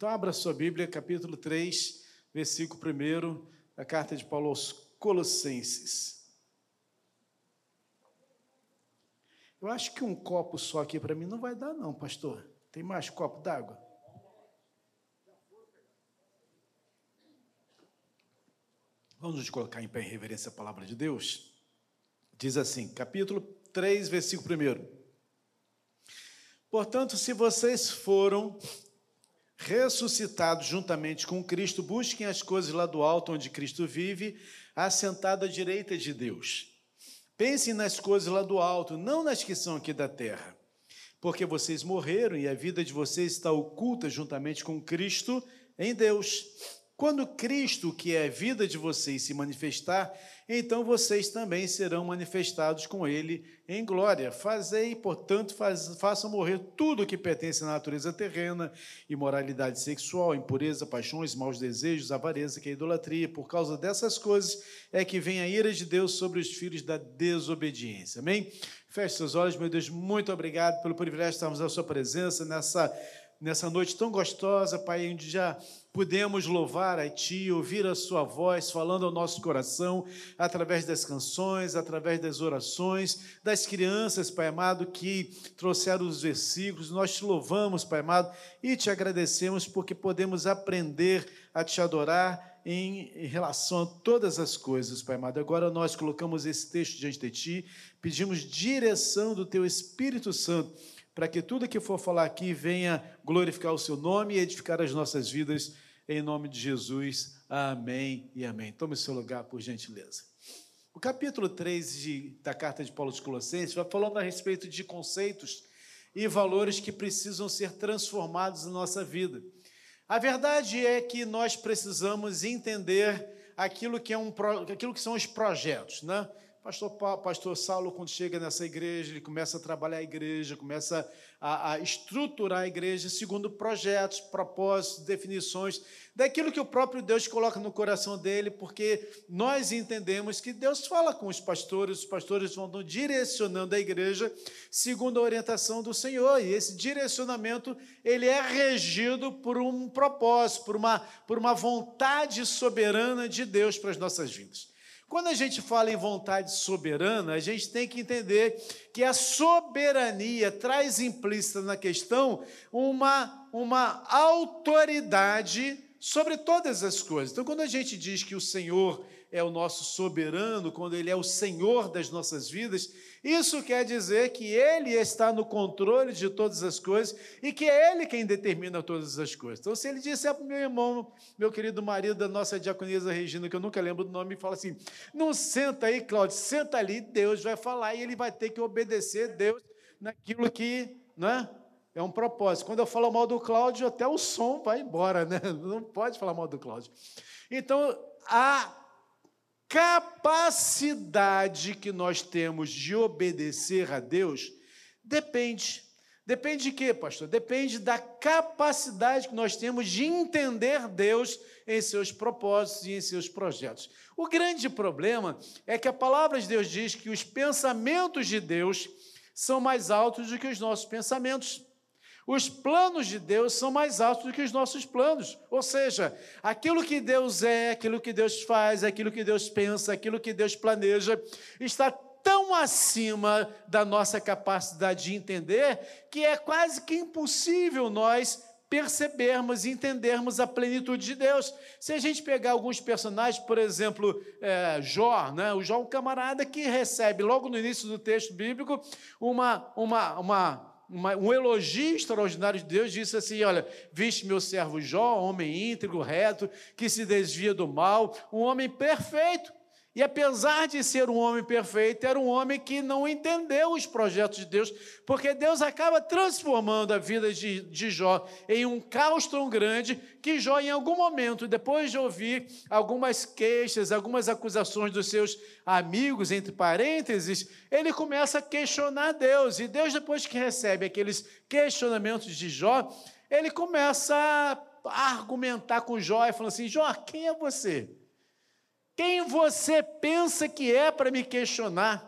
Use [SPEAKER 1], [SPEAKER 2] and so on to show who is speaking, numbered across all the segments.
[SPEAKER 1] Então, abra sua Bíblia, capítulo 3, versículo 1, da carta de Paulo aos Colossenses. Eu acho que um copo só aqui para mim não vai dar, não, pastor. Tem mais copo d'água? Vamos nos colocar em pé em reverência à palavra de Deus? Diz assim, capítulo 3, versículo 1. Portanto, se vocês foram ressuscitados juntamente com Cristo, busquem as coisas lá do alto onde Cristo vive, assentado à direita de Deus. Pensem nas coisas lá do alto, não nas que são aqui da terra. Porque vocês morreram e a vida de vocês está oculta juntamente com Cristo em Deus. Quando Cristo, que é a vida de vocês, se manifestar, então vocês também serão manifestados com Ele em glória. Fazei, portanto, faz, façam morrer tudo o que pertence à natureza terrena, imoralidade sexual, impureza, paixões, maus desejos, avareza, que é idolatria. Por causa dessas coisas é que vem a ira de Deus sobre os filhos da desobediência. Amém? Feche seus olhos, meu Deus, muito obrigado pelo privilégio de estarmos na sua presença nessa, nessa noite tão gostosa, Pai, onde já Podemos louvar a Ti, ouvir a Sua voz falando ao nosso coração, através das canções, através das orações, das crianças, Pai amado, que trouxeram os versículos. Nós te louvamos, Pai amado, e te agradecemos porque podemos aprender a te adorar em, relação a todas as coisas, Pai amado. Agora nós colocamos esse texto diante de Ti, pedimos direção do Teu Espírito Santo para que tudo que for falar aqui venha glorificar o seu nome e edificar as nossas vidas, em nome de Jesus. Amém e amém. Tome seu lugar, por gentileza. O capítulo 3 de, da carta de Paulo aos Colossenses vai falando a respeito de conceitos e valores que precisam ser transformados na nossa vida. A verdade é que nós precisamos entender aquilo que, é um, aquilo que são os projetos, né? Pastor, Pastor Saulo, quando chega nessa igreja, ele começa a trabalhar a igreja, começa a, a, estruturar a igreja segundo projetos, propósitos, definições, daquilo que o próprio Deus coloca no coração dele, porque nós entendemos que Deus fala com os pastores, os pastores vão direcionando a igreja segundo a orientação do Senhor, e esse direcionamento ele é regido por um propósito, por uma, por uma vontade soberana de Deus para as nossas vidas. Quando a gente fala em vontade soberana, a gente tem que entender que a soberania traz implícita na questão uma, uma autoridade sobre todas as coisas. Então, quando a gente diz que o Senhor é o nosso soberano, quando Ele é o Senhor das nossas vidas, isso quer dizer que Ele está no controle de todas as coisas e que é Ele quem determina todas as coisas. Então, se Ele disser para o meu irmão, meu querido marido da nossa diaconisa Regina, que eu nunca lembro do nome, e fala assim: não senta aí, Cláudio, senta ali, Deus vai falar e ele vai ter que obedecer Deus naquilo que, né? É um propósito. Quando eu falo mal do Cláudio, até o som vai embora, né? Não pode falar mal do Cláudio. Então, a capacidade que nós temos de obedecer a Deus depende. Depende de quê, pastor? Depende da capacidade que nós temos de entender Deus em seus propósitos e em seus projetos. O grande problema é que a palavra de Deus diz que os pensamentos de Deus são mais altos do que os nossos pensamentos. Os planos de Deus são mais altos do que os nossos planos. Ou seja, aquilo que Deus é, aquilo que Deus faz, aquilo que Deus pensa, aquilo que Deus planeja, está tão acima da nossa capacidade de entender que é quase que impossível nós percebermos e entendermos a plenitude de Deus. Se a gente pegar alguns personagens, por exemplo, é, Jó, né? o Jó é um camarada que recebe, logo no início do texto bíblico, uma, uma, uma uma, um elogio extraordinário de Deus, disse assim: Olha, viste meu servo Jó, homem íntegro, reto, que se desvia do mal, um homem perfeito. E apesar de ser um homem perfeito, era um homem que não entendeu os projetos de Deus, porque Deus acaba transformando a vida de, de Jó em um caos tão grande que Jó, em algum momento, depois de ouvir algumas queixas, algumas acusações dos seus amigos, entre parênteses, ele começa a questionar Deus. E Deus, depois que recebe aqueles questionamentos de Jó, ele começa a argumentar com Jó e falando assim: Jó, quem é você? Quem você pensa que é para me questionar?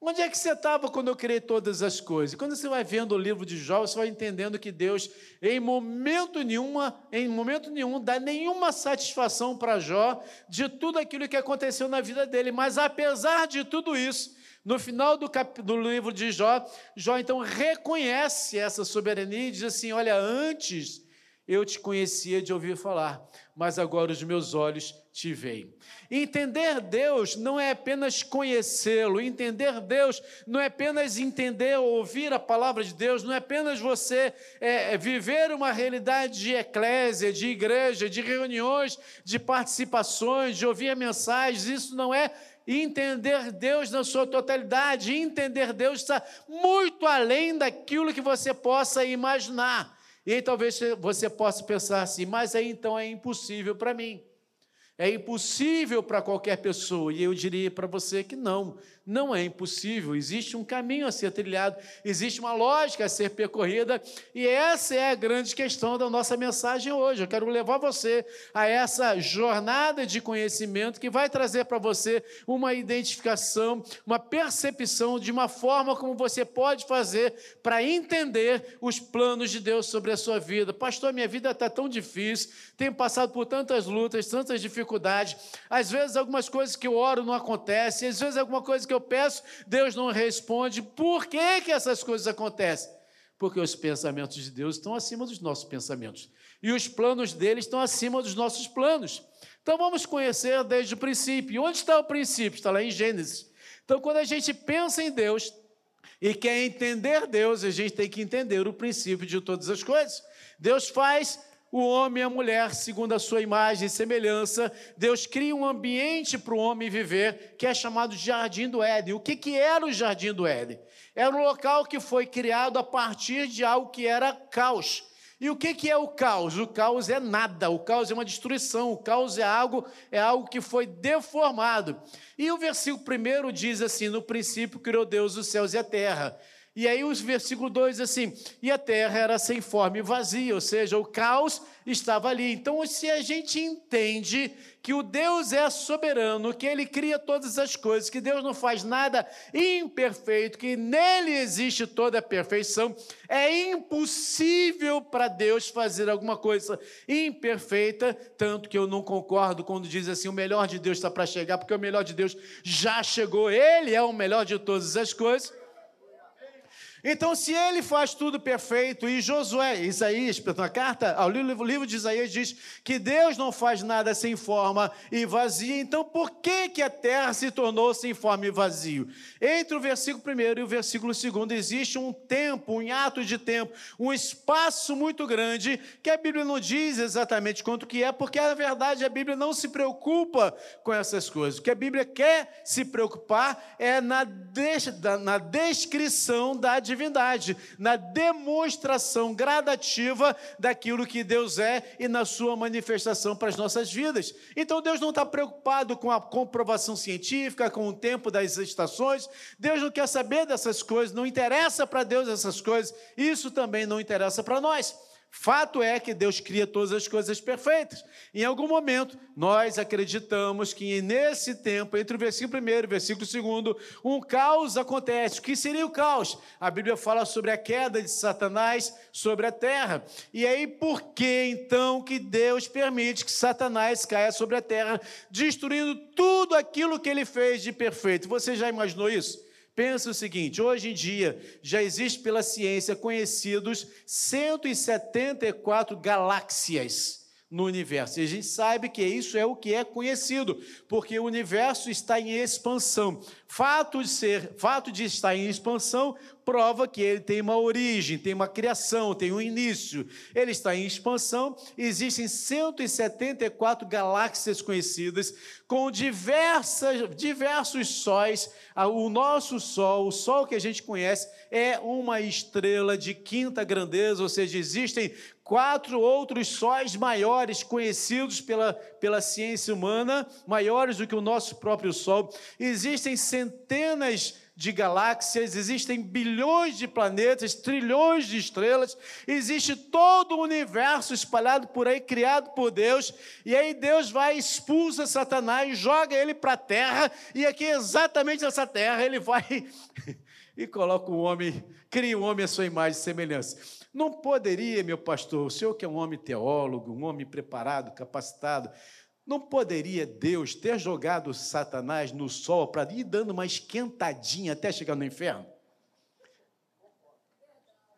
[SPEAKER 1] Onde é que você estava quando eu criei todas as coisas? Quando você vai vendo o livro de Jó, você vai entendendo que Deus, em momento nenhuma, em momento nenhum, dá nenhuma satisfação para Jó de tudo aquilo que aconteceu na vida dele. Mas apesar de tudo isso, no final do, cap... do livro de Jó, Jó então reconhece essa soberania e diz assim: Olha, antes eu te conhecia de ouvir falar, mas agora os meus olhos te veem. Entender Deus não é apenas conhecê-lo, entender Deus não é apenas entender ou ouvir a palavra de Deus, não é apenas você é, é, viver uma realidade de eclésia, de igreja, de reuniões, de participações, de ouvir mensagens, isso não é entender Deus na sua totalidade, entender Deus está muito além daquilo que você possa imaginar. E aí talvez você possa pensar assim, mas aí então é impossível para mim. É impossível para qualquer pessoa, e eu diria para você que não, não é impossível, existe um caminho a ser trilhado, existe uma lógica a ser percorrida, e essa é a grande questão da nossa mensagem hoje. Eu quero levar você a essa jornada de conhecimento que vai trazer para você uma identificação, uma percepção de uma forma como você pode fazer para entender os planos de Deus sobre a sua vida. Pastor, minha vida está tão difícil, tenho passado por tantas lutas, tantas dificuldades, às vezes algumas coisas que eu oro não acontecem, às vezes alguma coisa que eu eu peço, Deus não responde. Por que, que essas coisas acontecem? Porque os pensamentos de Deus estão acima dos nossos pensamentos. E os planos dele estão acima dos nossos planos. Então vamos conhecer desde o princípio. Onde está o princípio? Está lá em Gênesis. Então, quando a gente pensa em Deus e quer entender Deus, a gente tem que entender o princípio de todas as coisas. Deus faz o homem e a mulher segundo a sua imagem e semelhança. Deus cria um ambiente para o homem viver, que é chamado Jardim do Éden. O que, que era o Jardim do Éden? Era um local que foi criado a partir de algo que era caos. E o que, que é o caos? O caos é nada, o caos é uma destruição, o caos é algo, é algo que foi deformado. E o versículo primeiro diz assim: no princípio criou Deus os céus e a terra. E aí o versículo 2 assim: e a terra era sem forma e vazia, ou seja, o caos estava ali. Então, se a gente entende que o Deus é soberano, que ele cria todas as coisas, que Deus não faz nada imperfeito, que nele existe toda a perfeição, é impossível para Deus fazer alguma coisa imperfeita, tanto que eu não concordo quando diz assim: o melhor de Deus está para chegar, porque o melhor de Deus já chegou, ele é o melhor de todas as coisas. Então, se ele faz tudo perfeito, e Josué, Isaías, na carta, ao livro, livro de Isaías diz que Deus não faz nada sem forma e vazia, então por que, que a terra se tornou sem forma e vazio? Entre o versículo 1 e o versículo 2 existe um tempo, um ato de tempo, um espaço muito grande que a Bíblia não diz exatamente quanto que é, porque na verdade a Bíblia não se preocupa com essas coisas. O que a Bíblia quer se preocupar é na, na descrição da divindade, na demonstração gradativa daquilo que Deus é e na sua manifestação para as nossas vidas. Então Deus não está preocupado com a comprovação científica, com o tempo das estações, Deus não quer saber dessas coisas, não interessa para Deus essas coisas, isso também não interessa para nós. Fato é que Deus cria todas as coisas perfeitas. Em algum momento, nós acreditamos que nesse tempo, entre o versículo 1 e o versículo 2, um caos acontece. O que seria o caos? A Bíblia fala sobre a queda de Satanás sobre a terra. E aí, por que então que Deus permite que Satanás caia sobre a terra, destruindo tudo aquilo que ele fez de perfeito? Você já imaginou isso? Pensa o seguinte: hoje em dia já existe pela ciência conhecidos 174 galáxias no universo. E a gente sabe que isso é o que é conhecido, porque o universo está em expansão. Fato de ser, fato de estar em expansão prova que ele tem uma origem, tem uma criação, tem um início. Ele está em expansão, existem 174 galáxias conhecidas, com diversas, diversos sóis. O nosso Sol, o Sol que a gente conhece, é uma estrela de quinta grandeza, ou seja, existem quatro outros sóis maiores conhecidos pela, pela ciência humana, maiores do que o nosso próprio Sol. Existem centenas de galáxias, existem bilhões de planetas, trilhões de estrelas, existe todo o universo espalhado por aí, criado por Deus, e aí Deus vai expulsa Satanás, joga ele para a terra, e aqui exatamente nessa terra ele vai e coloca o homem, cria o homem à sua imagem e semelhança. Não poderia, meu pastor, o senhor que é um homem teólogo, um homem preparado, capacitado, não poderia Deus ter jogado Satanás no sol para ir dando uma esquentadinha até chegar no inferno?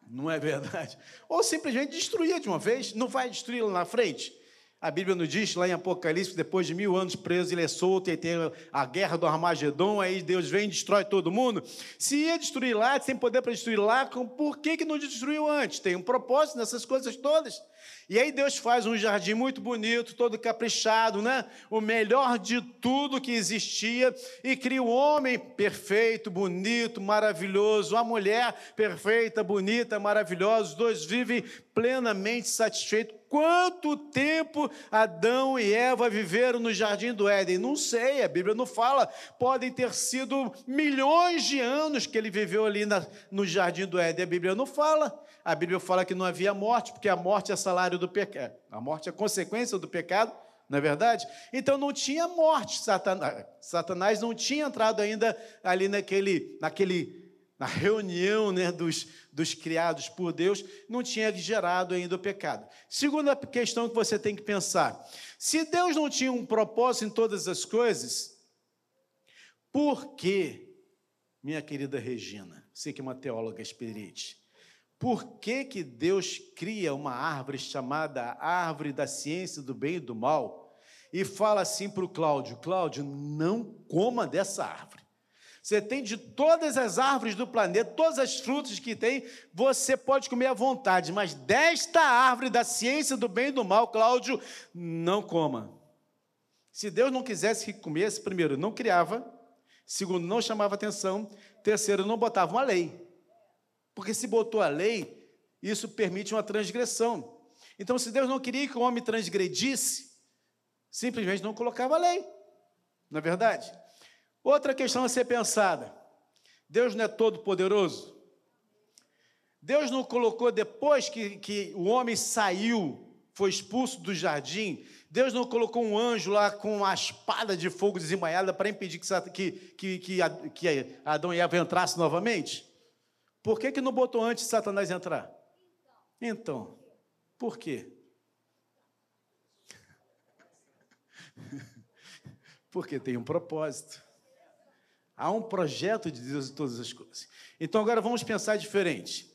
[SPEAKER 1] Não é verdade? Ou simplesmente destruir de uma vez, não vai destruí-lo na frente? A Bíblia nos diz lá em Apocalipse, depois de mil anos preso, ele é solto e tem a guerra do Armagedon, aí Deus vem e destrói todo mundo. Se ia destruir lá, sem poder para destruir lá, por que, que não destruiu antes? Tem um propósito nessas coisas todas. E aí Deus faz um jardim muito bonito, todo caprichado, né? O melhor de tudo que existia e cria o um homem perfeito, bonito, maravilhoso, a mulher perfeita, bonita, maravilhosa. Os dois vivem plenamente satisfeitos. Quanto tempo Adão e Eva viveram no jardim do Éden? Não sei, a Bíblia não fala. Podem ter sido milhões de anos que ele viveu ali na, no jardim do Éden. A Bíblia não fala. A Bíblia fala que não havia morte, porque a morte é salário do pecado. A morte é consequência do pecado, não é verdade? Então não tinha morte. Satanás, Satanás não tinha entrado ainda ali naquele, naquele, na reunião né, dos, dos criados por Deus, não tinha gerado ainda o pecado. Segunda questão que você tem que pensar: se Deus não tinha um propósito em todas as coisas, por que, minha querida Regina, você que é uma teóloga experiente, por que, que Deus cria uma árvore chamada árvore da ciência do bem e do mal e fala assim para o Cláudio: Cláudio, não coma dessa árvore. Você tem de todas as árvores do planeta, todas as frutas que tem, você pode comer à vontade, mas desta árvore da ciência do bem e do mal, Cláudio, não coma. Se Deus não quisesse que comesse, primeiro, não criava, segundo, não chamava atenção, terceiro, não botava uma lei. Porque se botou a lei, isso permite uma transgressão. Então, se Deus não queria que o homem transgredisse, simplesmente não colocava a lei. Não é verdade? Outra questão a ser pensada: Deus não é todo poderoso? Deus não colocou depois que, que o homem saiu, foi expulso do jardim, Deus não colocou um anjo lá com uma espada de fogo desembanhada para impedir que, que, que, que Adão e Eva entrassem novamente? Por que, que não botou antes Satanás entrar? Então, por quê? Porque tem um propósito. Há um projeto de Deus em todas as coisas. Então agora vamos pensar diferente.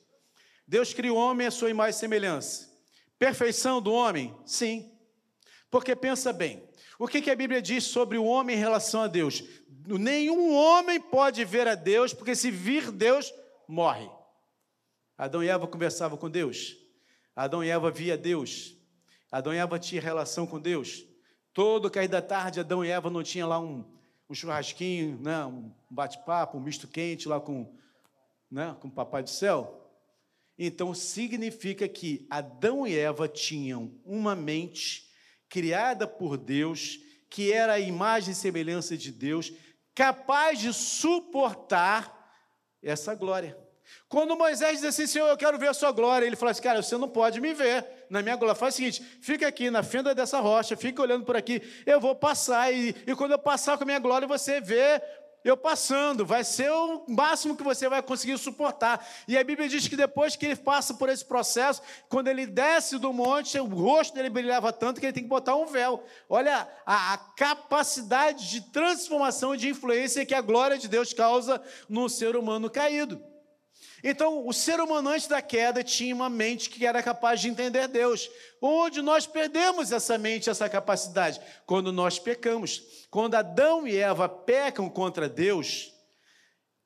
[SPEAKER 1] Deus criou o homem à sua imagem e semelhança. Perfeição do homem? Sim. Porque pensa bem, o que, que a Bíblia diz sobre o homem em relação a Deus? Nenhum homem pode ver a Deus, porque se vir Deus, morre. Adão e Eva conversavam com Deus. Adão e Eva via Deus. Adão e Eva tinham relação com Deus. Todo cair da tarde, Adão e Eva não tinha lá um, um churrasquinho, né, um bate-papo, um misto quente lá com, né, com o Papai do Céu. Então significa que Adão e Eva tinham uma mente criada por Deus, que era a imagem e semelhança de Deus, capaz de suportar essa glória. Quando Moisés diz assim, Senhor, eu quero ver a sua glória, ele fala assim, cara, você não pode me ver na minha glória. Faz o seguinte, fica aqui na fenda dessa rocha, fica olhando por aqui, eu vou passar, e, e quando eu passar com a minha glória, você vê eu passando, vai ser o máximo que você vai conseguir suportar. E a Bíblia diz que depois que ele passa por esse processo, quando ele desce do monte, o rosto dele brilhava tanto que ele tem que botar um véu. Olha a, a capacidade de transformação e de influência que a glória de Deus causa no ser humano caído. Então, o ser humano antes da queda tinha uma mente que era capaz de entender Deus. Onde nós perdemos essa mente, essa capacidade? Quando nós pecamos. Quando Adão e Eva pecam contra Deus,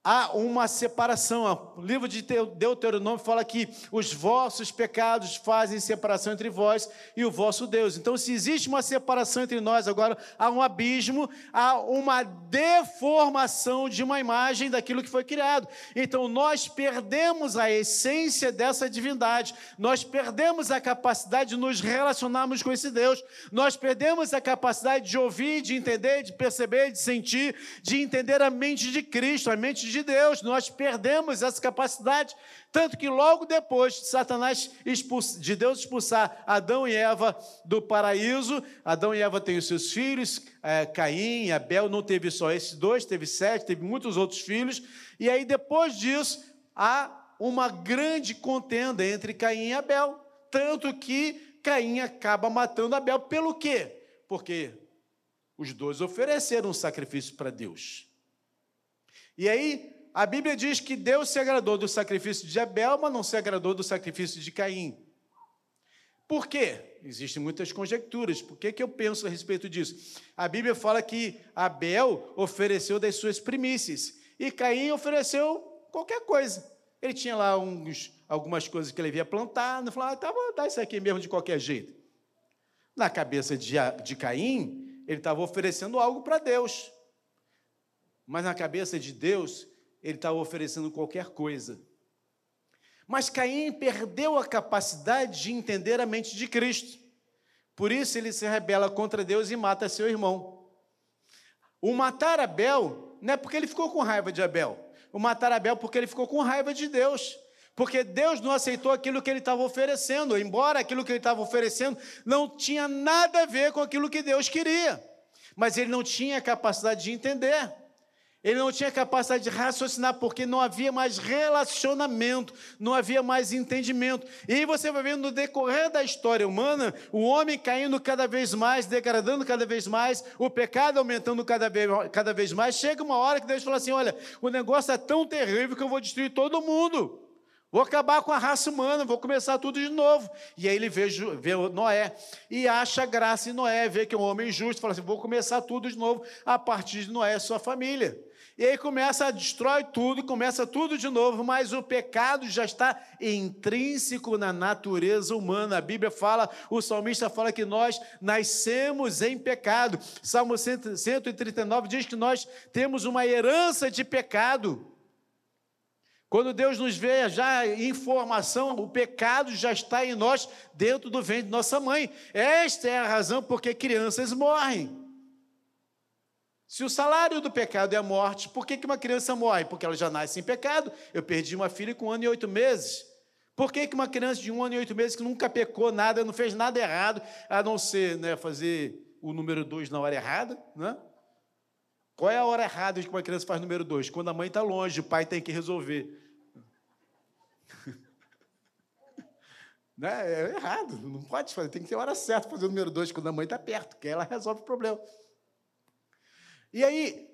[SPEAKER 1] há uma separação. O livro de Deuteronômio fala que os vossos pecados fazem separação entre vós e o vosso Deus. Então, se existe uma separação entre nós, agora há um abismo, há uma deformação de uma imagem daquilo que foi criado. Então, nós perdemos a essência dessa divindade, nós perdemos a capacidade de nos relacionarmos com esse Deus, nós perdemos a capacidade de ouvir, de entender, de perceber, de sentir, de entender a mente de Cristo, a mente de de Deus, nós perdemos essa capacidade. Tanto que logo depois de Satanás de Deus expulsar Adão e Eva do paraíso, Adão e Eva têm os seus filhos, é, Caim Abel, não teve só esses dois, teve sete, teve muitos outros filhos. E aí depois disso, há uma grande contenda entre Caim e Abel. Tanto que Caim acaba matando Abel. Pelo quê? Porque os dois ofereceram um sacrifício para Deus. E aí, a Bíblia diz que Deus se agradou do sacrifício de Abel, mas não se agradou do sacrifício de Caim. Por quê? Existem muitas conjecturas. Por que, que eu penso a respeito disso? A Bíblia fala que Abel ofereceu das suas primícias e Caim ofereceu qualquer coisa. Ele tinha lá uns, algumas coisas que ele havia plantado, falou, ah, tá, vou dar isso aqui mesmo de qualquer jeito. Na cabeça de, de Caim, ele estava oferecendo algo para Deus. Mas na cabeça de Deus, ele estava oferecendo qualquer coisa. Mas Caim perdeu a capacidade de entender a mente de Cristo. Por isso ele se rebela contra Deus e mata seu irmão. O matar Abel não é porque ele ficou com raiva de Abel. O matar Abel porque ele ficou com raiva de Deus. Porque Deus não aceitou aquilo que ele estava oferecendo, embora aquilo que ele estava oferecendo não tinha nada a ver com aquilo que Deus queria. Mas ele não tinha capacidade de entender. Ele não tinha capacidade de raciocinar porque não havia mais relacionamento, não havia mais entendimento. E aí você vai vendo no decorrer da história humana, o homem caindo cada vez mais, degradando cada vez mais, o pecado aumentando cada vez, cada vez mais. Chega uma hora que Deus fala assim: olha, o negócio é tão terrível que eu vou destruir todo mundo. Vou acabar com a raça humana, vou começar tudo de novo. E aí ele vê, vê Noé e acha graça em Noé, vê que é um homem justo, fala assim: vou começar tudo de novo a partir de Noé e sua família. E aí começa a destrói tudo, começa tudo de novo, mas o pecado já está intrínseco na natureza humana. A Bíblia fala, o salmista fala que nós nascemos em pecado. Salmo 139 diz que nós temos uma herança de pecado. Quando Deus nos vê já em formação, o pecado já está em nós dentro do ventre de nossa mãe. Esta é a razão porque crianças morrem. Se o salário do pecado é a morte, por que, uma criança morre? Porque ela já nasce em pecado. Eu perdi uma filha com um ano e oito meses. Por que, uma criança de um ano e oito meses que nunca pecou nada, não fez nada errado, a não ser né, fazer o número dois na hora errada? Né? Qual é a hora errada que uma criança faz número dois? Quando a mãe está longe, o pai tem que resolver. né? É errado, não pode fazer, tem que ter hora certa para fazer o número dois quando a mãe está perto, que ela resolve o problema. E aí,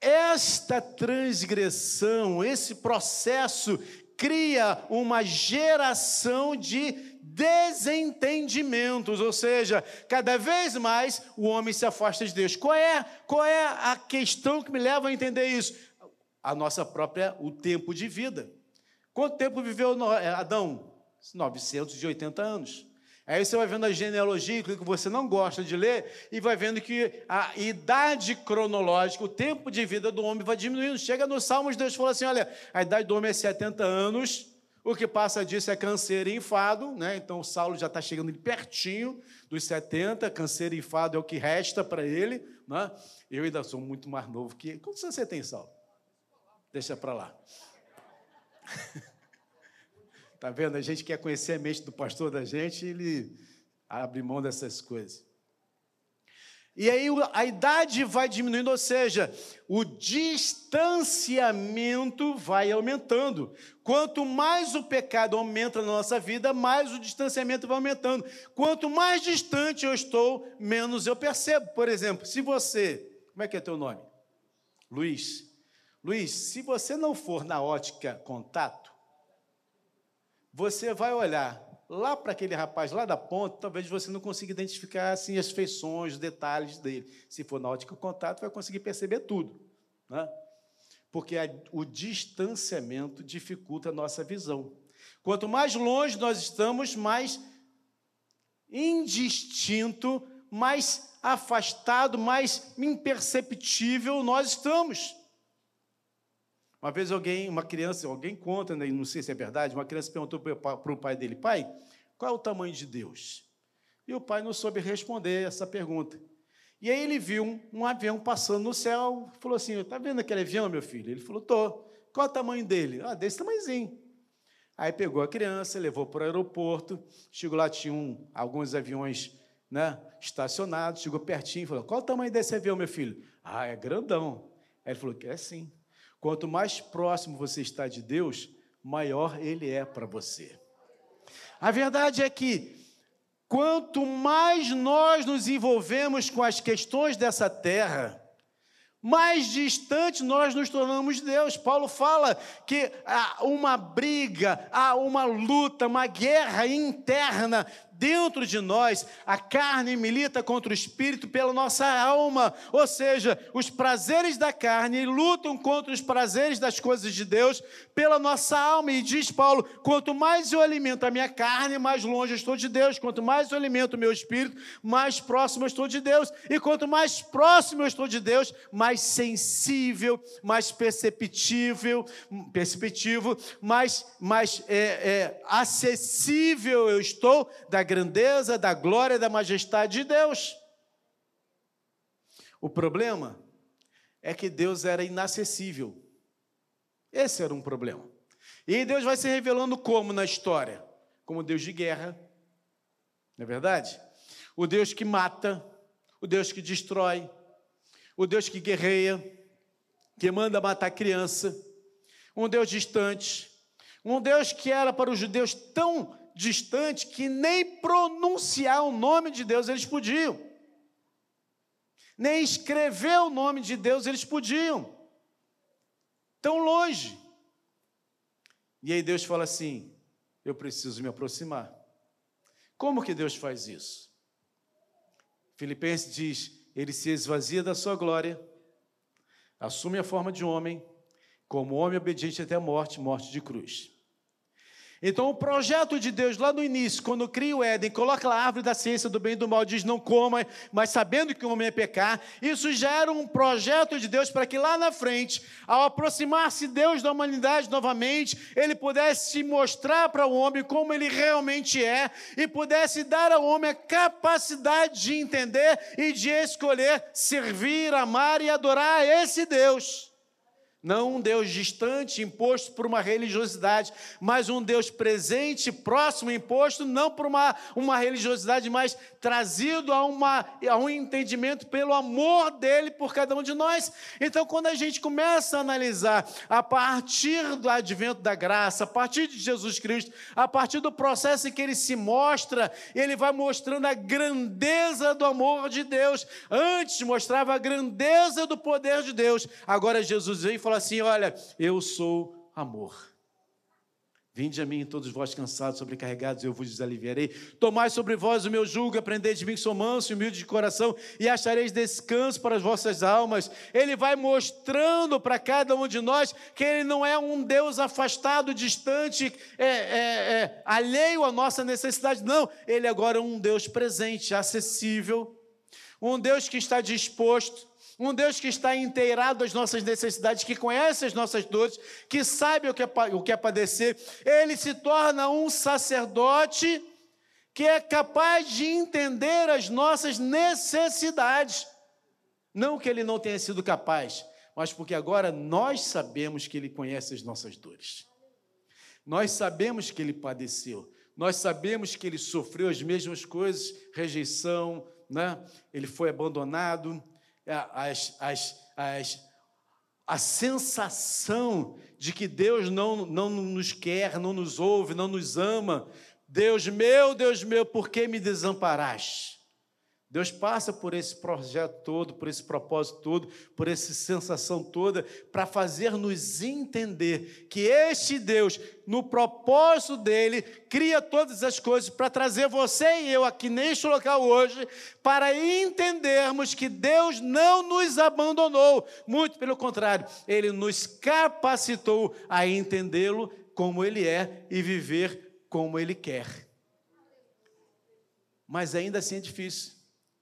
[SPEAKER 1] esta transgressão, esse processo, cria uma geração de desentendimentos, ou seja, cada vez mais o homem se afasta de Deus. Qual é, qual é a questão que me leva a entender isso? A nossa própria, o tempo de vida. Quanto tempo viveu Adão? 980 anos. Aí você vai vendo a genealogia que você não gosta de ler e vai vendo que a idade cronológica, o tempo de vida do homem vai diminuindo. Chega nos Salmos, Deus fala assim: olha, a idade do homem é 70 anos, o que passa disso é câncer e enfado, né? Então o Saulo já está chegando pertinho dos 70, câncer e enfado é o que resta para ele, né? Eu ainda sou muito mais novo que. Quantos anos você tem, Saulo? Deixa para lá. Tá vendo? A gente quer conhecer a mente do pastor da gente, ele abre mão dessas coisas. E aí a idade vai diminuindo, ou seja, o distanciamento vai aumentando. Quanto mais o pecado aumenta na nossa vida, mais o distanciamento vai aumentando. Quanto mais distante eu estou, menos eu percebo. Por exemplo, se você, como é que é teu nome? Luiz. Luiz, se você não for na ótica contato, você vai olhar lá para aquele rapaz lá da ponta, talvez você não consiga identificar assim, as feições, os detalhes dele. Se for na ótica contato, vai conseguir perceber tudo. Né? Porque a, o distanciamento dificulta a nossa visão. Quanto mais longe nós estamos, mais indistinto, mais afastado, mais imperceptível nós estamos. Uma vez alguém, uma criança, alguém conta, né, não sei se é verdade, uma criança perguntou para o pai dele, pai, qual é o tamanho de Deus? E o pai não soube responder essa pergunta. E aí ele viu um, um avião passando no céu, falou assim, está vendo aquele avião, meu filho? Ele falou, estou. qual o tamanho dele? Ah, desse tamanhozinho. Aí pegou a criança, levou para o aeroporto, chegou lá, tinha um, alguns aviões né, estacionados, chegou pertinho falou: Qual o tamanho desse avião, meu filho? Ah, é grandão. Aí ele falou: É sim. Quanto mais próximo você está de Deus, maior ele é para você. A verdade é que quanto mais nós nos envolvemos com as questões dessa terra, mais distante nós nos tornamos de Deus. Paulo fala que há uma briga, há uma luta, uma guerra interna dentro de nós, a carne milita contra o espírito pela nossa alma, ou seja, os prazeres da carne lutam contra os prazeres das coisas de Deus pela nossa alma. E diz Paulo: quanto mais eu alimento a minha carne, mais longe eu estou de Deus, quanto mais eu alimento o meu espírito, mais próximo eu estou de Deus, e quanto mais próximo eu estou de Deus, mais sensível, mais perceptível, perceptivo, mais, mais é, é, acessível eu estou da grandeza, da glória da majestade de Deus. O problema é que Deus era inacessível. Esse era um problema. E Deus vai se revelando como na história? Como Deus de guerra, não é verdade? O Deus que mata, o Deus que destrói, o Deus que guerreia, que manda matar criança, um Deus distante, um Deus que era para os judeus tão distante que nem pronunciar o nome de Deus eles podiam. Nem escrever o nome de Deus eles podiam. Tão longe. E aí Deus fala assim: eu preciso me aproximar. Como que Deus faz isso? Filipenses diz: ele se esvazia da sua glória, assume a forma de homem, como homem obediente até a morte, morte de cruz. Então, o projeto de Deus lá no início, quando cria o Éden, coloca a árvore da ciência do bem e do mal, diz não coma, mas sabendo que o homem é pecar, isso já era um projeto de Deus para que lá na frente, ao aproximar-se Deus da humanidade novamente, ele pudesse mostrar para o homem como ele realmente é e pudesse dar ao homem a capacidade de entender e de escolher servir, amar e adorar esse Deus. Não um Deus distante, imposto por uma religiosidade, mas um Deus presente, próximo, imposto, não por uma, uma religiosidade, mas trazido a, uma, a um entendimento pelo amor dele por cada um de nós. Então, quando a gente começa a analisar a partir do advento da graça, a partir de Jesus Cristo, a partir do processo em que ele se mostra, ele vai mostrando a grandeza do amor de Deus. Antes mostrava a grandeza do poder de Deus, agora Jesus veio e fala assim: Olha, eu sou amor. Vinde a mim, todos vós cansados, sobrecarregados, eu vos desaliviarei. Tomai sobre vós o meu jugo, aprendei de mim que sou manso e humilde de coração, e achareis descanso para as vossas almas. Ele vai mostrando para cada um de nós que ele não é um Deus afastado, distante, é, é, é, alheio à nossa necessidade. Não, ele agora é um Deus presente, acessível, um Deus que está disposto um Deus que está inteirado das nossas necessidades, que conhece as nossas dores, que sabe o que é, o que é padecer. Ele se torna um sacerdote que é capaz de entender as nossas necessidades. Não que ele não tenha sido capaz, mas porque agora nós sabemos que ele conhece as nossas dores. Nós sabemos que ele padeceu. Nós sabemos que ele sofreu as mesmas coisas, rejeição, né? ele foi abandonado, as, as, as, a sensação de que Deus não, não nos quer, não nos ouve, não nos ama. Deus meu, Deus meu, por que me desamparaste? Deus passa por esse projeto todo, por esse propósito todo, por essa sensação toda, para fazer-nos entender que este Deus, no propósito dele, cria todas as coisas para trazer você e eu aqui neste local hoje, para entendermos que Deus não nos abandonou, muito pelo contrário, ele nos capacitou a entendê-lo como ele é e viver como ele quer. Mas ainda assim é difícil.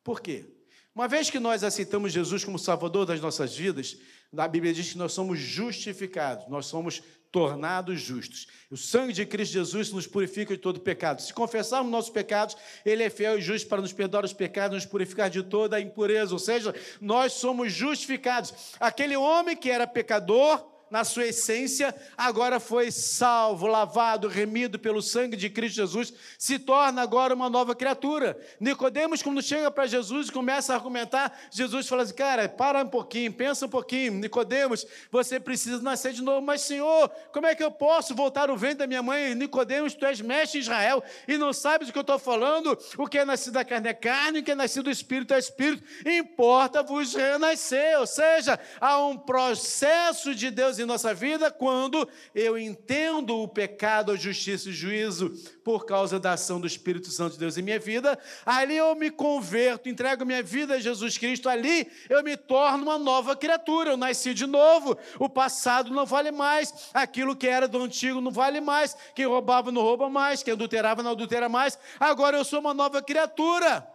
[SPEAKER 1] Por quê? Uma vez que nós aceitamos Jesus como Salvador das nossas vidas, a Bíblia diz que nós somos justificados, nós somos tornados justos. O sangue de Cristo Jesus nos purifica de todo pecado. Se confessarmos nossos pecados, Ele é fiel e justo para nos perdoar os pecados, nos purificar de toda a impureza. Ou seja, nós somos justificados. Aquele homem que era pecador, na sua essência, agora foi salvo, lavado, remido pelo sangue de Cristo Jesus, se torna agora uma nova criatura. Nicodemos, quando chega para Jesus e começa a argumentar, Jesus fala assim: cara, para um pouquinho, pensa um pouquinho. Nicodemos, você precisa nascer de novo. Mas, Senhor, como é que eu posso voltar o ventre da minha mãe? Nicodemos, tu és mestre em Israel e não sabes o que eu estou falando? O que é nascido da carne é carne, o que é nascido do espírito é espírito. Importa-vos renascer. Ou seja, há um processo de Deus em nossa vida quando eu entendo o pecado, a justiça e o juízo por causa da ação do Espírito Santo de Deus em minha vida. Ali eu me converto, entrego minha vida a Jesus Cristo. Ali eu me torno uma nova criatura. Eu nasci de novo. O passado não vale mais. Aquilo que era do antigo não vale mais. Quem roubava não rouba mais. Quem adulterava não adultera mais. Agora eu sou uma nova criatura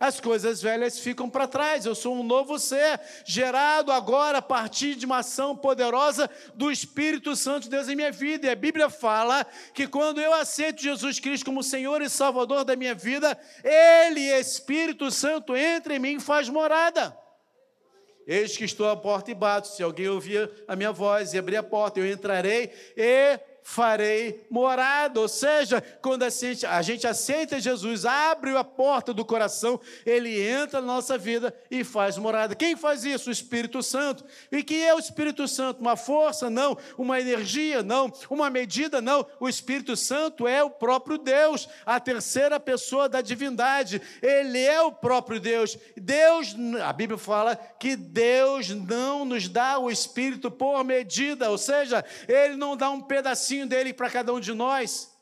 [SPEAKER 1] as coisas velhas ficam para trás. Eu sou um novo ser, gerado agora a partir de uma ação poderosa do Espírito Santo de Deus em minha vida. E a Bíblia fala que quando eu aceito Jesus Cristo como Senhor e Salvador da minha vida, Ele, Espírito Santo, entra em mim e faz morada. Eis que estou à porta e bato. Se alguém ouvir a minha voz e abrir a porta, eu entrarei e farei morada. Ou seja, quando a gente, a gente aceita Jesus, abre a porta do coração, ele entra na nossa vida e faz morada. Quem faz isso? O Espírito Santo. E que é o Espírito Santo? Uma força? Não. Uma energia? Não. Uma medida? Não. O Espírito Santo é o próprio Deus, a terceira pessoa da divindade. Ele é o próprio Deus. Deus, a Bíblia fala que Deus não nos dá o Espírito por medida, ou seja, ele não dá um pedacinho dele para cada um de nós.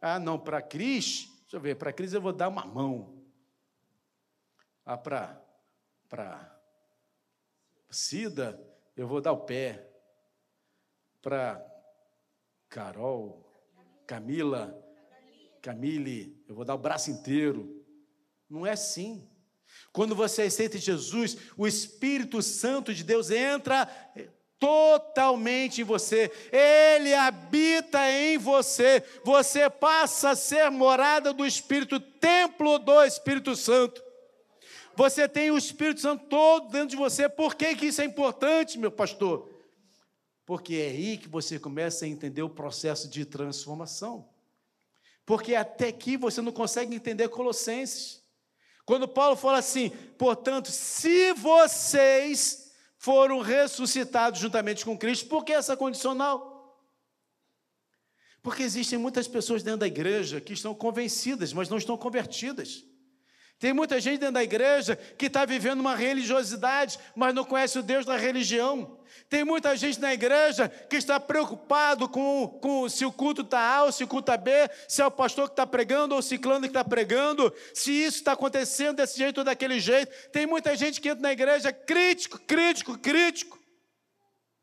[SPEAKER 1] Ah, não, para Cris, deixa eu ver, para Cris eu vou dar uma mão. Ah, para para Cida, eu vou dar o pé. Para Carol, Camila, Camille, eu vou dar o braço inteiro. Não é assim. Quando você aceita Jesus, o Espírito Santo de Deus entra totalmente em você, Ele habita em você, você passa a ser morada do Espírito, templo do Espírito Santo. Você tem o Espírito Santo todo dentro de você. Por que, que isso é importante, meu pastor? Porque é aí que você começa a entender o processo de transformação. Porque até aqui você não consegue entender Colossenses. Quando Paulo fala assim, portanto, se vocês foram ressuscitados juntamente com Cristo. Por que essa condicional? Porque existem muitas pessoas dentro da igreja que estão convencidas, mas não estão convertidas. Tem muita gente dentro da igreja que está vivendo uma religiosidade, mas não conhece o Deus da religião. Tem muita gente na igreja que está preocupado com, com se o culto está A ou se o culto está B, se é o pastor que está pregando ou o ciclano que está pregando, se isso está acontecendo desse jeito ou daquele jeito. Tem muita gente que entra na igreja crítico, crítico, crítico.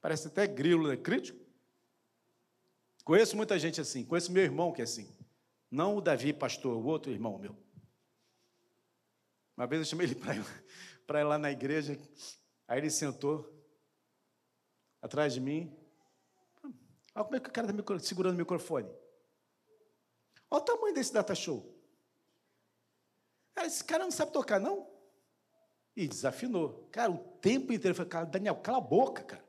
[SPEAKER 1] Parece até grilo, né? Crítico. Conheço muita gente assim. Conheço meu irmão que é assim. Não o Davi, pastor, o outro irmão meu. Uma vez eu chamei ele para ir, lá na igreja, aí ele sentou, atrás de mim. Olha como é que o cara está segurando o microfone. Olha o tamanho desse data show. Cara, esse cara não sabe tocar, não? E desafinou. Cara, o tempo inteiro eu falei, cara, Daniel, cala a boca, cara.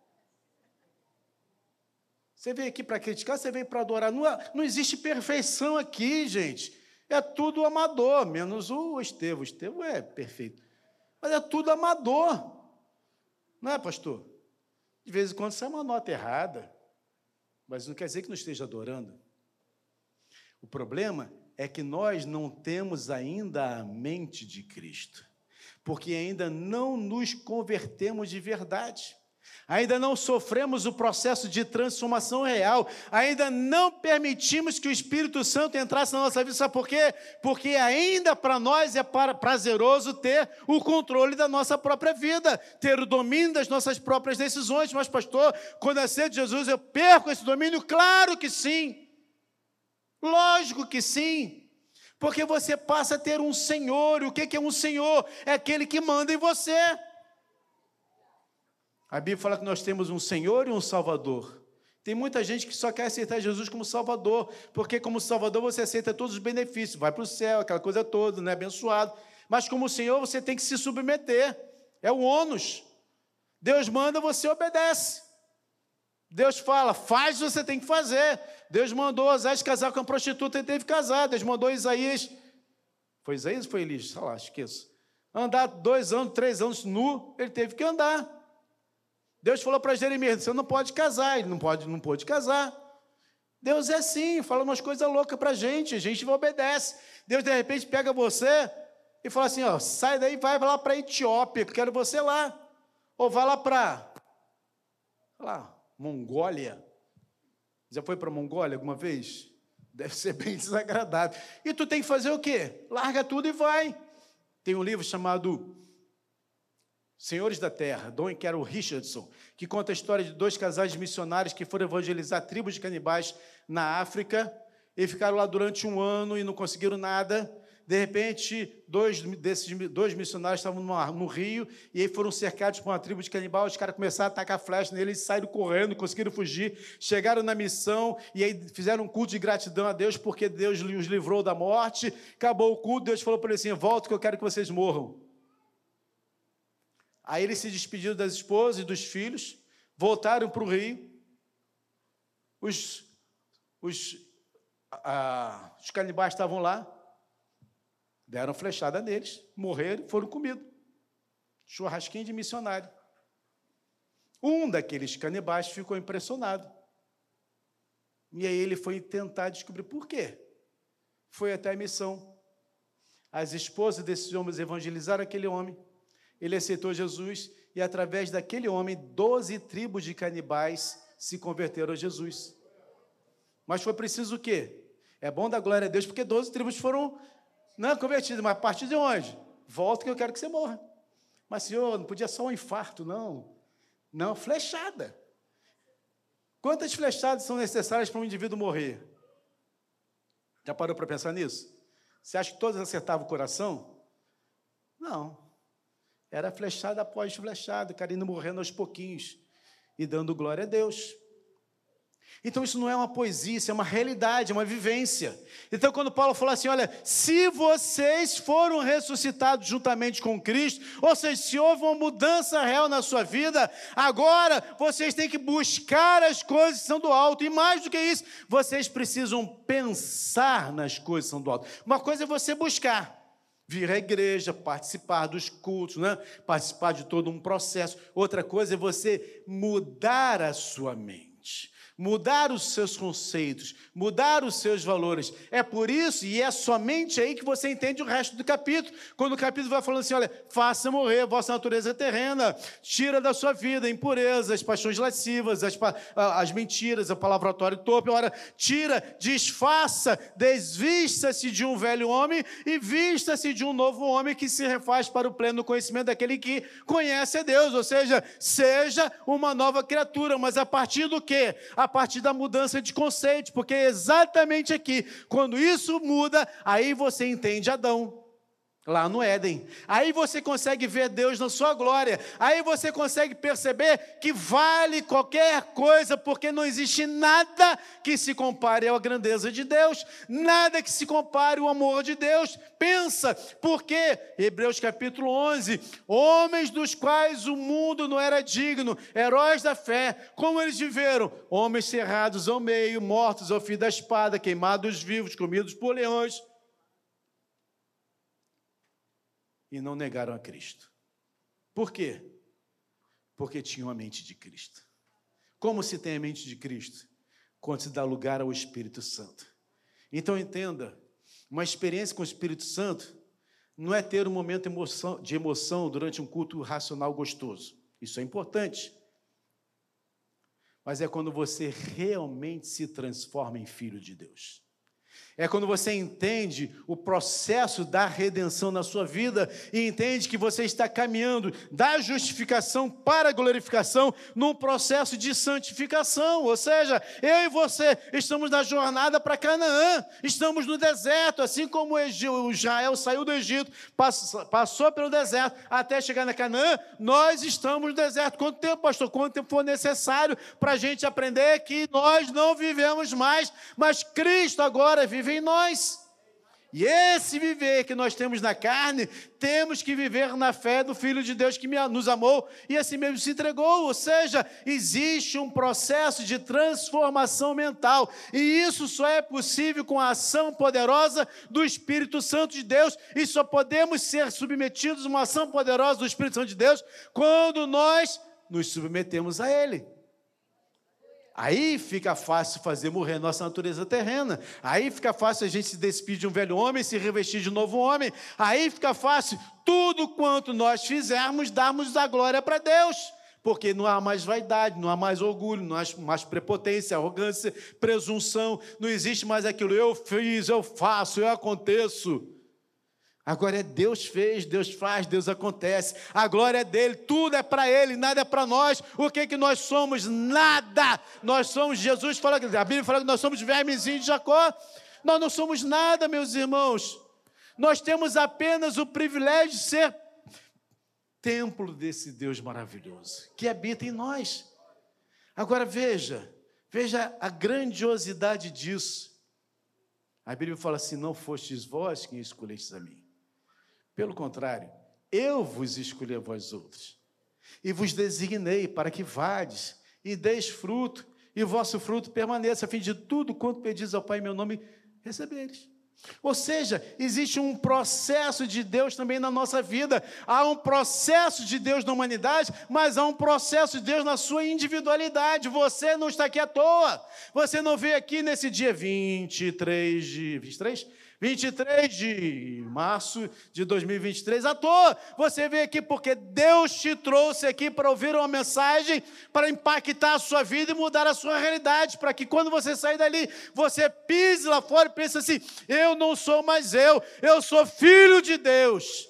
[SPEAKER 1] Você veio aqui para criticar, você veio para adorar. Não, não existe perfeição aqui, gente. É tudo amador, menos o Estevão. O é perfeito. Mas é tudo amador. Não é, pastor? De vez em quando sai uma nota errada, mas não quer dizer que não esteja adorando. O problema é que nós não temos ainda a mente de Cristo, porque ainda não nos convertemos de verdade ainda não sofremos o processo de transformação real, ainda não permitimos que o Espírito Santo entrasse na nossa vida. Sabe por quê? Porque ainda para nós é prazeroso ter o controle da nossa própria vida, ter o domínio das nossas próprias decisões. Mas, pastor, quando aceito Jesus, eu perco esse domínio? Claro que sim. Lógico que sim. Porque você passa a ter um Senhor. E o que é um Senhor? É aquele que manda em você. A Bíblia fala que nós temos um Senhor e um Salvador. Tem muita gente que só quer aceitar Jesus como Salvador, porque como Salvador você aceita todos os benefícios, vai para o céu, aquela coisa toda, né? abençoado. Mas como Senhor você tem que se submeter, é o ônus. Deus manda, você obedece. Deus fala, faz, você tem que fazer. Deus mandou Osés casar com a prostituta, ele teve que casar. Deus mandou Isaías, foi Isaías ou foi Elias? Sei lá, esqueço. Andar dois anos, três anos nu, ele teve que andar. Deus falou para Jeremias, você não pode casar, ele não pode, não pôde casar. Deus é assim, fala umas coisas loucas para a gente, a gente obedece. Deus, de repente, pega você e fala assim, ó, sai daí vai lá para Etiópia, quero você lá. Ou vai lá para, lá, Mongólia. Já foi para Mongólia alguma vez? Deve ser bem desagradável. E tu tem que fazer o quê? Larga tudo e vai. Tem um livro chamado Senhores da Terra, Don e Carol Richardson, que conta a história de dois casais missionários que foram evangelizar tribos de canibais na África e ficaram lá durante um ano e não conseguiram nada. De repente, dois desses dois missionários estavam no, no rio e aí foram cercados por uma tribo de canibal. Os caras começaram a atacar flecha neles, saíram correndo, conseguiram fugir, chegaram na missão e aí fizeram um culto de gratidão a Deus porque Deus os livrou da morte. Acabou o culto, Deus falou para eles assim: volta que eu quero que vocês morram. Aí eles se despediram das esposas e dos filhos, voltaram para o rio. Os, os, os canibais estavam lá, Deram flechada neles, morreram foram comidos. Churrasquinho de missionário. Um daqueles canibais ficou impressionado. E aí ele foi tentar descobrir por quê. Foi até a missão. As esposas desses homens evangelizaram aquele homem. Ele aceitou Jesus e, através daquele homem, doze tribos de canibais se converteram a Jesus. Mas foi preciso o quê? É bom dar glória a Deus, porque doze tribos foram não é convertido, mas a partir de onde? Volta que eu quero que você morra. Mas, senhor, não podia só um infarto, não. Não, flechada. Quantas flechadas são necessárias para um indivíduo morrer? Já parou para pensar nisso? Você acha que todas acertavam o coração? Não. Era flechada após flechada, o cara indo morrendo aos pouquinhos e dando glória a Deus. Então isso não é uma poesia, isso é uma realidade, é uma vivência. Então quando Paulo fala assim, olha, se vocês foram ressuscitados juntamente com Cristo, ou seja, se houve uma mudança real na sua vida, agora vocês têm que buscar as coisas que são do alto. E mais do que isso, vocês precisam pensar nas coisas que são do alto. Uma coisa é você buscar, vir à igreja, participar dos cultos, né? participar de todo um processo. Outra coisa é você mudar a sua mente mudar os seus conceitos, mudar os seus valores. É por isso, e é somente aí que você entende o resto do capítulo. Quando o capítulo vai falando assim: olha, faça morrer a vossa natureza terrena, tira da sua vida a impureza, as paixões lascivas, as, as mentiras, a palavratório torpe. Ora, tira, desfaça, desvista-se de um velho homem e vista-se de um novo homem que se refaz para o pleno conhecimento daquele que conhece a Deus. Ou seja, seja uma nova criatura, mas a partir do quê? A a partir da mudança de conceito, porque é exatamente aqui, quando isso muda, aí você entende Adão lá no Éden. Aí você consegue ver Deus na sua glória. Aí você consegue perceber que vale qualquer coisa, porque não existe nada que se compare à grandeza de Deus, nada que se compare ao amor de Deus. Pensa, porque Hebreus capítulo 11, homens dos quais o mundo não era digno, heróis da fé, como eles viveram? Homens cerrados ao meio, mortos ao fio da espada, queimados vivos, comidos por leões e não negaram a Cristo. Por quê? Porque tinham a mente de Cristo. Como se tem a mente de Cristo? Quando se dá lugar ao Espírito Santo. Então entenda, uma experiência com o Espírito Santo não é ter um momento de emoção durante um culto racional gostoso. Isso é importante. Mas é quando você realmente se transforma em filho de Deus. É quando você entende o processo da redenção na sua vida e entende que você está caminhando da justificação para a glorificação num processo de santificação. Ou seja, eu e você estamos na jornada para Canaã, estamos no deserto, assim como o Israel saiu do Egito, passou pelo deserto até chegar na Canaã, nós estamos no deserto. Quanto tempo, pastor? Quanto tempo for necessário para a gente aprender que nós não vivemos mais, mas Cristo agora vive vive em nós. E esse viver que nós temos na carne, temos que viver na fé do Filho de Deus que nos amou e assim mesmo se entregou. Ou seja, existe um processo de transformação mental. E isso só é possível com a ação poderosa do Espírito Santo de Deus. E só podemos ser submetidos a uma ação poderosa do Espírito Santo de Deus quando nós nos submetemos a Ele. Aí fica fácil fazer morrer nossa natureza terrena. Aí fica fácil a gente se despedir de um velho homem, se revestir de um novo homem. Aí fica fácil tudo quanto nós fizermos, darmos a glória para Deus. Porque não há mais vaidade, não há mais orgulho, não há mais prepotência, arrogância, presunção, não existe mais aquilo. Eu fiz, eu faço, eu aconteço. Agora é Deus fez, Deus faz, Deus acontece. A glória é dele, tudo é para ele, nada é para nós. O que que nós somos? Nada. Nós somos Jesus fala, a Bíblia fala que nós somos vermezinhos de Jacó. Nós não somos nada, meus irmãos. Nós temos apenas o privilégio de ser templo desse Deus maravilhoso que habita em nós. Agora veja, veja a grandiosidade disso. A Bíblia fala assim: Não fostes vós quem escolhestes a mim, pelo contrário, eu vos escolhi a vós outros, e vos designei para que vades e deis fruto, e vosso fruto permaneça, a fim de tudo quanto pedis ao Pai em meu nome, receberes. Ou seja, existe um processo de Deus também na nossa vida. Há um processo de Deus na humanidade, mas há um processo de Deus na sua individualidade. Você não está aqui à toa. Você não veio aqui nesse dia 23 de 23? 23 de março de 2023, à toa. Você veio aqui porque Deus te trouxe aqui para ouvir uma mensagem, para impactar a sua vida e mudar a sua realidade, para que quando você sair dali, você pise lá fora e pense assim: eu não sou mais eu, eu sou filho de Deus.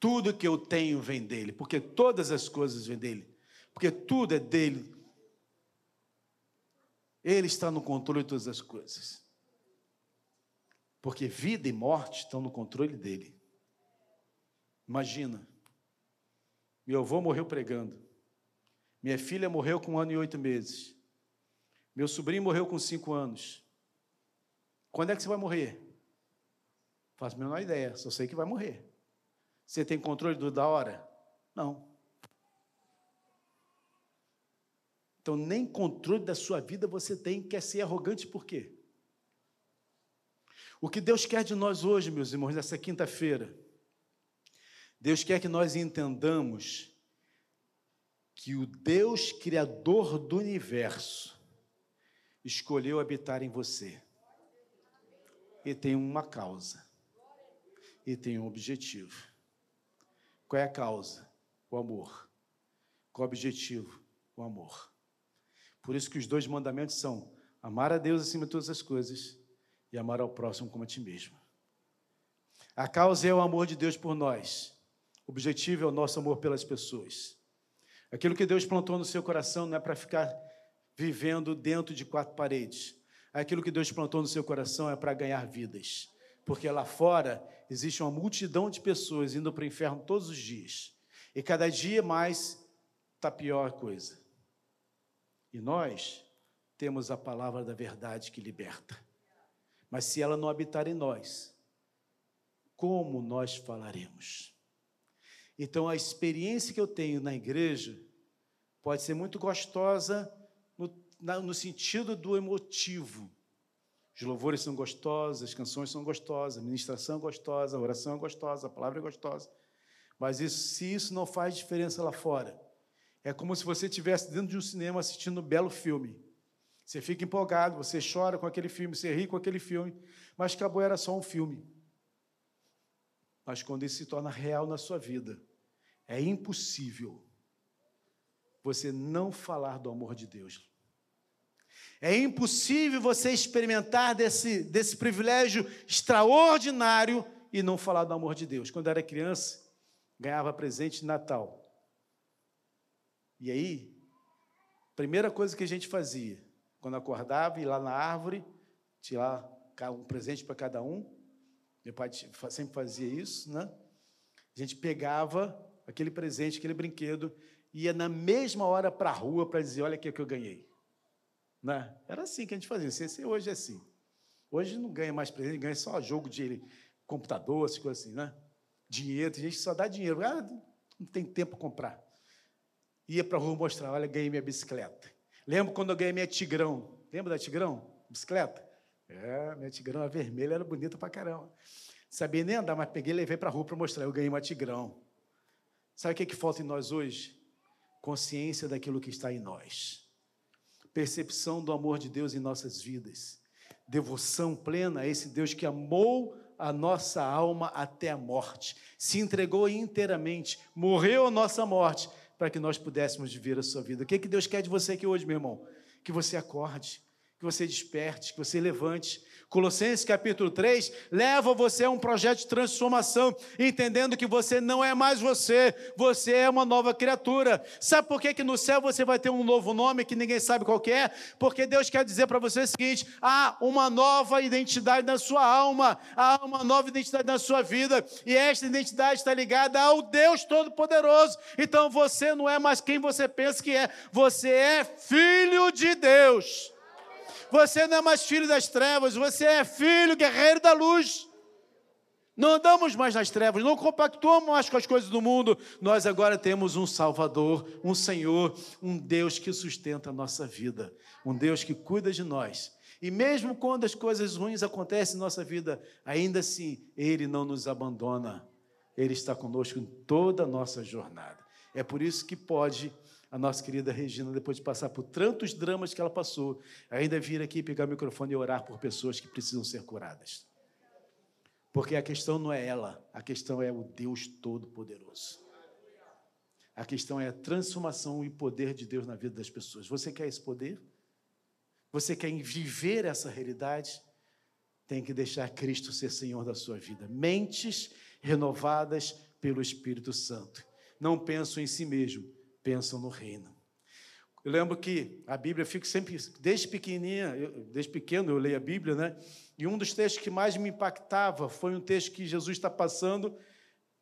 [SPEAKER 1] Tudo que eu tenho vem dele, porque todas as coisas vêm dele, porque tudo é dele. Ele está no controle de todas as coisas. Porque vida e morte estão no controle dele. Imagina. Meu avô morreu pregando. Minha filha morreu com um ano e oito meses. Meu sobrinho morreu com cinco anos. Quando é que você vai morrer? Faço a menor ideia, só sei que vai morrer. Você tem controle do, da hora? Não. Então, nem controle da sua vida você tem, quer ser arrogante por quê? O que Deus quer de nós hoje, meus irmãos, nessa quinta-feira, Deus quer que nós entendamos que o Deus Criador do universo escolheu habitar em você. E tem uma causa. E tem um objetivo. Qual é a causa? O amor. Qual é o objetivo? O amor. Por isso que os dois mandamentos são amar a Deus acima de todas as coisas e amar ao próximo como a ti mesmo. A causa é o amor de Deus por nós. O objetivo é o nosso amor pelas pessoas. Aquilo que Deus plantou no seu coração não é para ficar vivendo dentro de quatro paredes. Aquilo que Deus plantou no seu coração é para ganhar vidas. Porque lá fora existe uma multidão de pessoas indo para o inferno todos os dias. E cada dia mais está pior a coisa. E nós temos a palavra da verdade que liberta. Mas se ela não habitar em nós, como nós falaremos? Então, a experiência que eu tenho na igreja pode ser muito gostosa no, na, no sentido do emotivo. Os louvores são gostosos, as canções são gostosas, a ministração é gostosa, a oração é gostosa, a palavra é gostosa. Mas isso, se isso não faz diferença lá fora, é como se você estivesse dentro de um cinema assistindo um belo filme. Você fica empolgado, você chora com aquele filme, você ri com aquele filme, mas acabou, era só um filme. Mas quando isso se torna real na sua vida, é impossível você não falar do amor de Deus. É impossível você experimentar desse, desse privilégio extraordinário e não falar do amor de Deus. Quando era criança, ganhava presente de Natal. E aí, primeira coisa que a gente fazia, quando acordava, ia lá na árvore, tirar um presente para cada um. Meu pai sempre fazia isso, né? A gente pegava aquele presente, aquele brinquedo, ia na mesma hora para a rua para dizer: Olha aqui o que eu ganhei. Né? Era assim que a gente fazia. Se hoje é assim. Hoje não ganha mais presente, ganha só jogo de computador, essas coisas assim, né? Dinheiro, tem gente que só dá dinheiro. Ah, não tem tempo para comprar. Ia para a rua mostrar, olha, ganhei minha bicicleta. Lembro quando eu ganhei minha Tigrão. Lembra da Tigrão? Bicicleta? É, minha Tigrão, a vermelha, era bonita pra caramba. Sabia nem andar, mas peguei e levei para a rua para mostrar. Eu ganhei uma Tigrão. Sabe o que, é que falta em nós hoje? Consciência daquilo que está em nós. Percepção do amor de Deus em nossas vidas. Devoção plena a esse Deus que amou a nossa alma até a morte. Se entregou inteiramente, morreu a nossa morte para que nós pudéssemos viver a sua vida. O que, é que Deus quer de você aqui hoje, meu irmão? Que você acorde, que você desperte, que você levante, Colossenses capítulo 3 leva você a um projeto de transformação, entendendo que você não é mais você, você é uma nova criatura. Sabe por que, que no céu você vai ter um novo nome que ninguém sabe qual é? Porque Deus quer dizer para você o seguinte: há uma nova identidade na sua alma, há uma nova identidade na sua vida, e esta identidade está ligada ao Deus Todo-Poderoso. Então você não é mais quem você pensa que é, você é filho de Deus. Você não é mais filho das trevas, você é filho, guerreiro da luz. Não andamos mais nas trevas, não compactuamos mais com as coisas do mundo. Nós agora temos um Salvador, um Senhor, um Deus que sustenta a nossa vida, um Deus que cuida de nós. E mesmo quando as coisas ruins acontecem em nossa vida, ainda assim, Ele não nos abandona. Ele está conosco em toda a nossa jornada. É por isso que pode a nossa querida Regina, depois de passar por tantos dramas que ela passou, ainda vir aqui pegar o microfone e orar por pessoas que precisam ser curadas. Porque a questão não é ela, a questão é o Deus Todo-Poderoso. A questão é a transformação e poder de Deus na vida das pessoas. Você quer esse poder? Você quer viver essa realidade? Tem que deixar Cristo ser Senhor da sua vida. Mentes renovadas pelo Espírito Santo. Não penso em si mesmo, pensam no reino. Eu lembro que a Bíblia, eu fico sempre, desde pequenininha, eu, desde pequeno eu leio a Bíblia, né? E um dos textos que mais me impactava foi um texto que Jesus está passando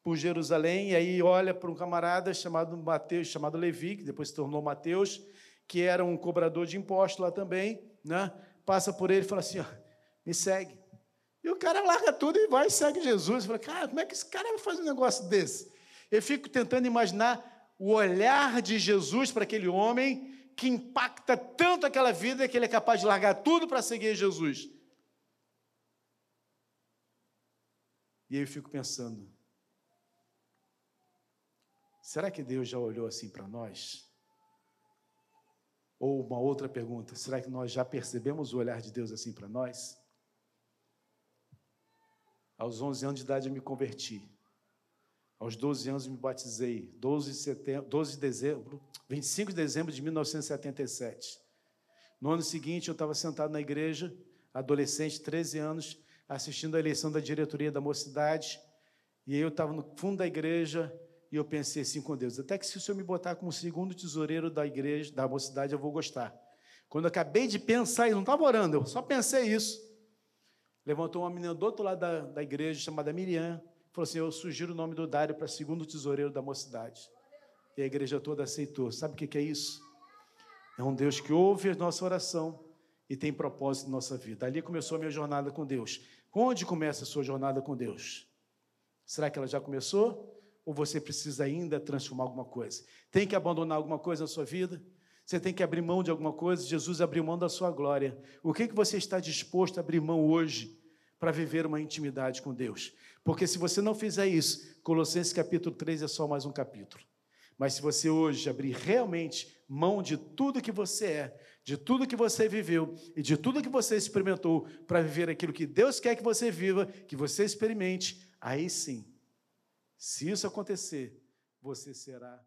[SPEAKER 1] por Jerusalém, e aí olha para um camarada chamado Mateus, chamado Levi, que depois se tornou Mateus, que era um cobrador de impostos lá também, né? Passa por ele e fala assim: ó, me segue. E o cara larga tudo e vai e segue Jesus. Fala, cara, como é que esse cara vai fazer um negócio desse? Eu fico tentando imaginar o olhar de Jesus para aquele homem que impacta tanto aquela vida que ele é capaz de largar tudo para seguir Jesus. E aí eu fico pensando: será que Deus já olhou assim para nós? Ou uma outra pergunta: será que nós já percebemos o olhar de Deus assim para nós? Aos 11 anos de idade eu me converti. Aos 12 anos me batizei, 12 de, setembro, 12 de dezembro, 25 de dezembro de 1977. No ano seguinte, eu estava sentado na igreja, adolescente, 13 anos, assistindo a eleição da diretoria da mocidade, e eu estava no fundo da igreja e eu pensei assim com Deus, até que se o Senhor me botar como segundo tesoureiro da igreja, da mocidade, eu vou gostar. Quando eu acabei de pensar isso, não estava orando, eu só pensei isso. Levantou uma menina do outro lado da, da igreja, chamada Miriam, Falou assim: Eu sugiro o nome do Dário para segundo tesoureiro da mocidade. E a igreja toda aceitou. Sabe o que é isso? É um Deus que ouve a nossa oração e tem propósito na nossa vida. Ali começou a minha jornada com Deus. Onde começa a sua jornada com Deus? Será que ela já começou? Ou você precisa ainda transformar alguma coisa? Tem que abandonar alguma coisa na sua vida? Você tem que abrir mão de alguma coisa? Jesus abriu mão da sua glória. O que, que você está disposto a abrir mão hoje para viver uma intimidade com Deus? Porque se você não fizer isso, Colossenses capítulo 3 é só mais um capítulo. Mas se você hoje abrir realmente mão de tudo que você é, de tudo que você viveu e de tudo que você experimentou para viver aquilo que Deus quer que você viva, que você experimente, aí sim, se isso acontecer, você será